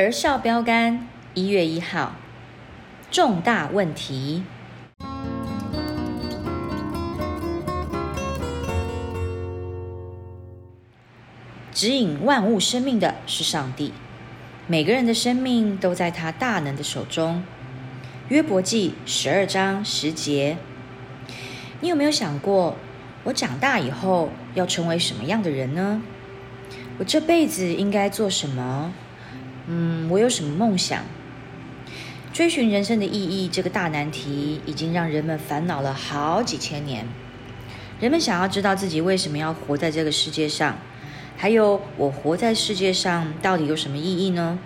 儿少标杆一月一号，重大问题。指引万物生命的是上帝，每个人的生命都在他大能的手中。约伯记十二章十节。你有没有想过，我长大以后要成为什么样的人呢？我这辈子应该做什么？嗯，我有什么梦想？追寻人生的意义这个大难题，已经让人们烦恼了好几千年。人们想要知道自己为什么要活在这个世界上，还有我活在世界上到底有什么意义呢？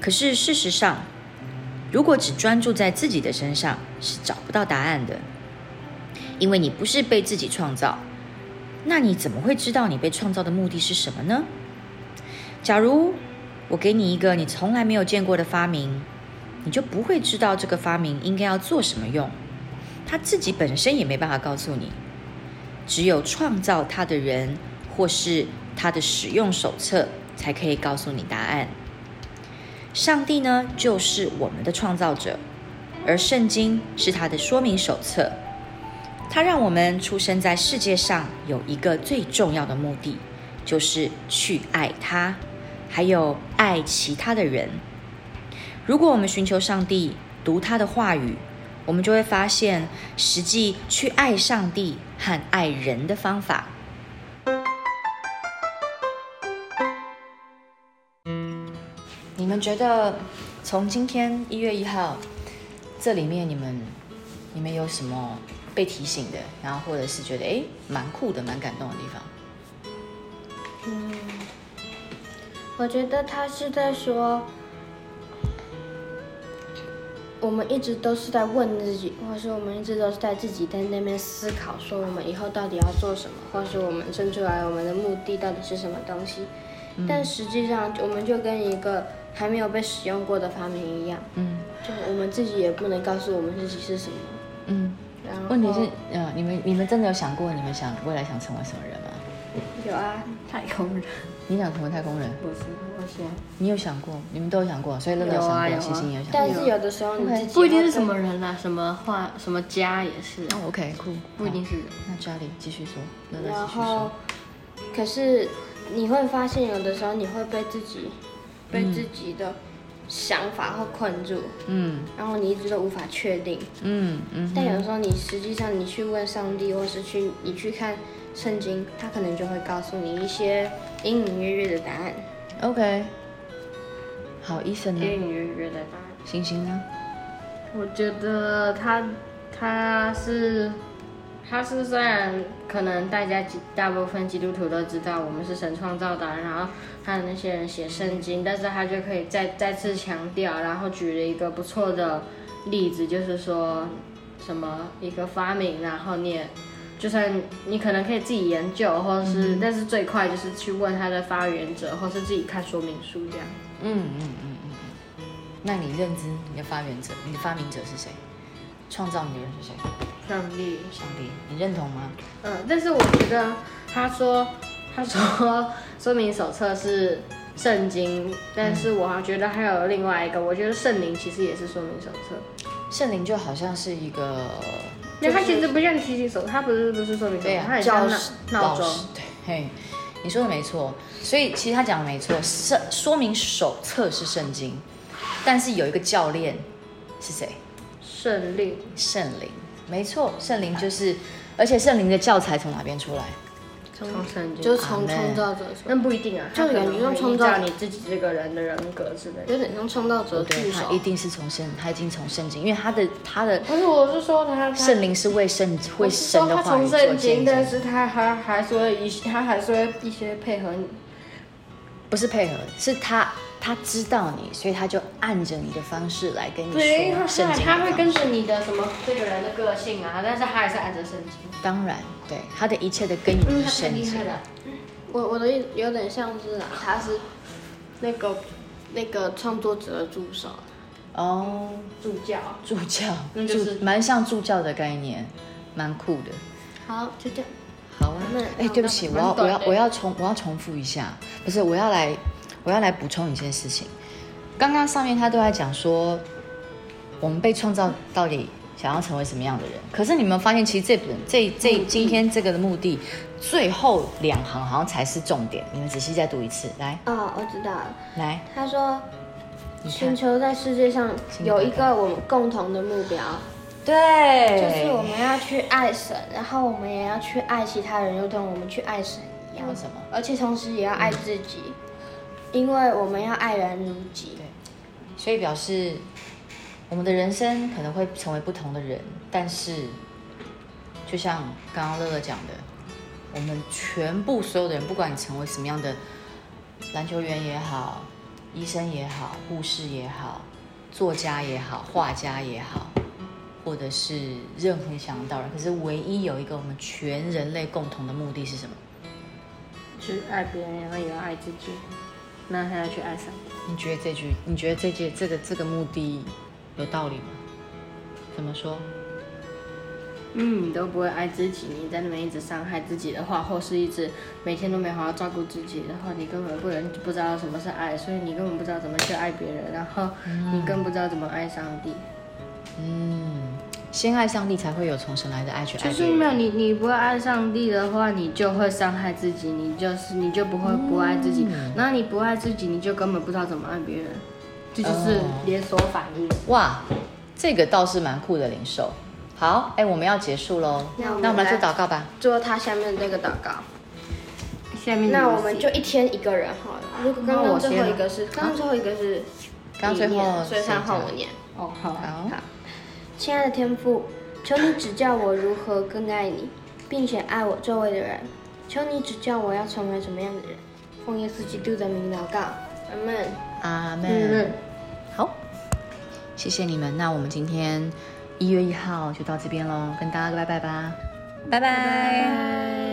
可是事实上，如果只专注在自己的身上，是找不到答案的。因为你不是被自己创造，那你怎么会知道你被创造的目的是什么呢？假如我给你一个你从来没有见过的发明，你就不会知道这个发明应该要做什么用。它自己本身也没办法告诉你，只有创造它的人或是它的使用手册才可以告诉你答案。上帝呢，就是我们的创造者，而圣经是他的说明手册。它让我们出生在世界上有一个最重要的目的，就是去爱他。还有爱其他的人。如果我们寻求上帝，读他的话语，我们就会发现实际去爱上帝和爱人的方法。你们觉得从今天一月一号，这里面你们你们有什么被提醒的，然后或者是觉得哎蛮酷的、蛮感动的地方？嗯。我觉得他是在说，我们一直都是在问自己，或是我们一直都是在自己在那边思考，说我们以后到底要做什么，或是我们生出来我们的目的到底是什么东西。但实际上，我们就跟一个还没有被使用过的发明一样，嗯，就我们自己也不能告诉我们自己是什么，嗯。然后问题是，呃，你们你们真的有想过，你们想未来想成为什么人吗？有啊，太空人。你想成为太空人？我是，我想。你有想过？你们都有想过，所以乐乐想过，星星也想过。但是有的时候，你不一定是什么人啦，什么话，什么家也是。哦，OK，酷。不一定是人。那家里继续说，乐乐继续说。可是你会发现，有的时候你会被自己，被自己的想法会困住。嗯。然后你一直都无法确定。嗯嗯。但有的时候，你实际上你去问上帝，或是去你去看。圣经，他可能就会告诉你一些隐隐约约的答案。OK，好，医生呢？隐隐约约的答案。星星呢？我觉得他他是他是虽然可能大家大部分基督徒都知道我们是神创造的，然后还有那些人写圣经，但是他就可以再再次强调，然后举了一个不错的例子，就是说什么一个发明，然后你也。就算你可能可以自己研究，或者是，但是最快就是去问他的发源者，或是自己看说明书这样。嗯嗯嗯嗯嗯。那你认知你的发源者，你的发明者是谁？创造你的人是谁？上帝。上帝，你认同吗？嗯，但是我觉得他说他说说明手册是圣经，但是我还觉得还有另外一个，我觉得圣灵其实也是说明手册。圣灵就好像是一个。那它其实不像提醒手，他不是不是说明对它很像闹钟。对，嘿，你说的没错。所以其实他讲的没错，圣说明手册是圣经，但是有一个教练是谁？圣灵。圣灵，没错，圣灵就是，而且圣灵的教材从哪边出来？从从圣经就是从创造者出来，那不一定啊，就感觉像创造你自己这个人的人格之类的。有点像创造者对，助手他一。定是从圣，他已经从圣经，因为他的他的不是我是说他他圣灵是为圣为神的话语从圣做见经，但，是他还还是会一他还是会一些配合你。不是配合，是他他知道你，所以他就按着你的方式来跟你说圣他经。他会跟着你的什么这个人的个性啊，但是他还是按着圣经。当然，对他的一切的根源是圣经。我我的意有点像是啊，他是那个那个创作者的助手。哦，助教，助教，那就是助蛮像助教的概念，蛮酷的。好，就这样。好啊那，哎，对不起，我要我要我要重我要重复一下，不是我要来我要来补充一件事情。刚刚上面他都在讲说，我们被创造到底想要成为什么样的人？可是你们发现，其实这本这这今天这个的目的，最后两行好像才是重点。你们仔细再读一次，来哦，我知道了。来，他说，寻求在世界上有一个我们共同的目标，对，就是我们要去爱神，然后我们也要去爱其他人，如同我们去爱神一样为。什么？而且同时也要爱自己，因为我们要爱人如己。所以表示我们的人生可能会成为不同的人，但是就像刚刚乐乐讲的，我们全部所有的人，不管你成为什么样的篮球员也好，医生也好，护士也好，作家也好，画家也好，或者是任何想得到人，可是唯一有一个我们全人类共同的目的是什么？去爱别人，然后也要爱自己，那他要去爱上帝。你觉得这句，你觉得这句这个这个目的有道理吗？怎么说？嗯，你都不会爱自己，你在那边一直伤害自己的话，或是一直每天都没好好照顾自己的话，你根本不能不知道什么是爱，所以你根本不知道怎么去爱别人，然后你更不知道怎么爱上帝。嗯，先爱上帝才会有从神来的爱去爱别人。就是没有你，你不会爱上帝的话，你就会伤害自己，你就是你就不会不爱自己，然后你不爱自己，你就根本不知道怎么爱别人，这就是哦连锁反应。哇，这个倒是蛮酷的领受。好，哎，我们要结束喽，那我们来做来祷告吧。做他下面这个祷告。下面那我们就一天一个人好了。如果刚刚最后一个是，刚刚最后一个是刚刚最后你念所以谁他换讲我念。哦好好，好，亲爱的天父，求你指教我如何更爱你，并且爱我周围的人。求你指教我要成为什么样的人。奉耶稣基督的名祷告，阿门。阿嗯门。好，谢谢你们。那我们今天一月一号就到这边喽，跟大家拜拜吧，拜拜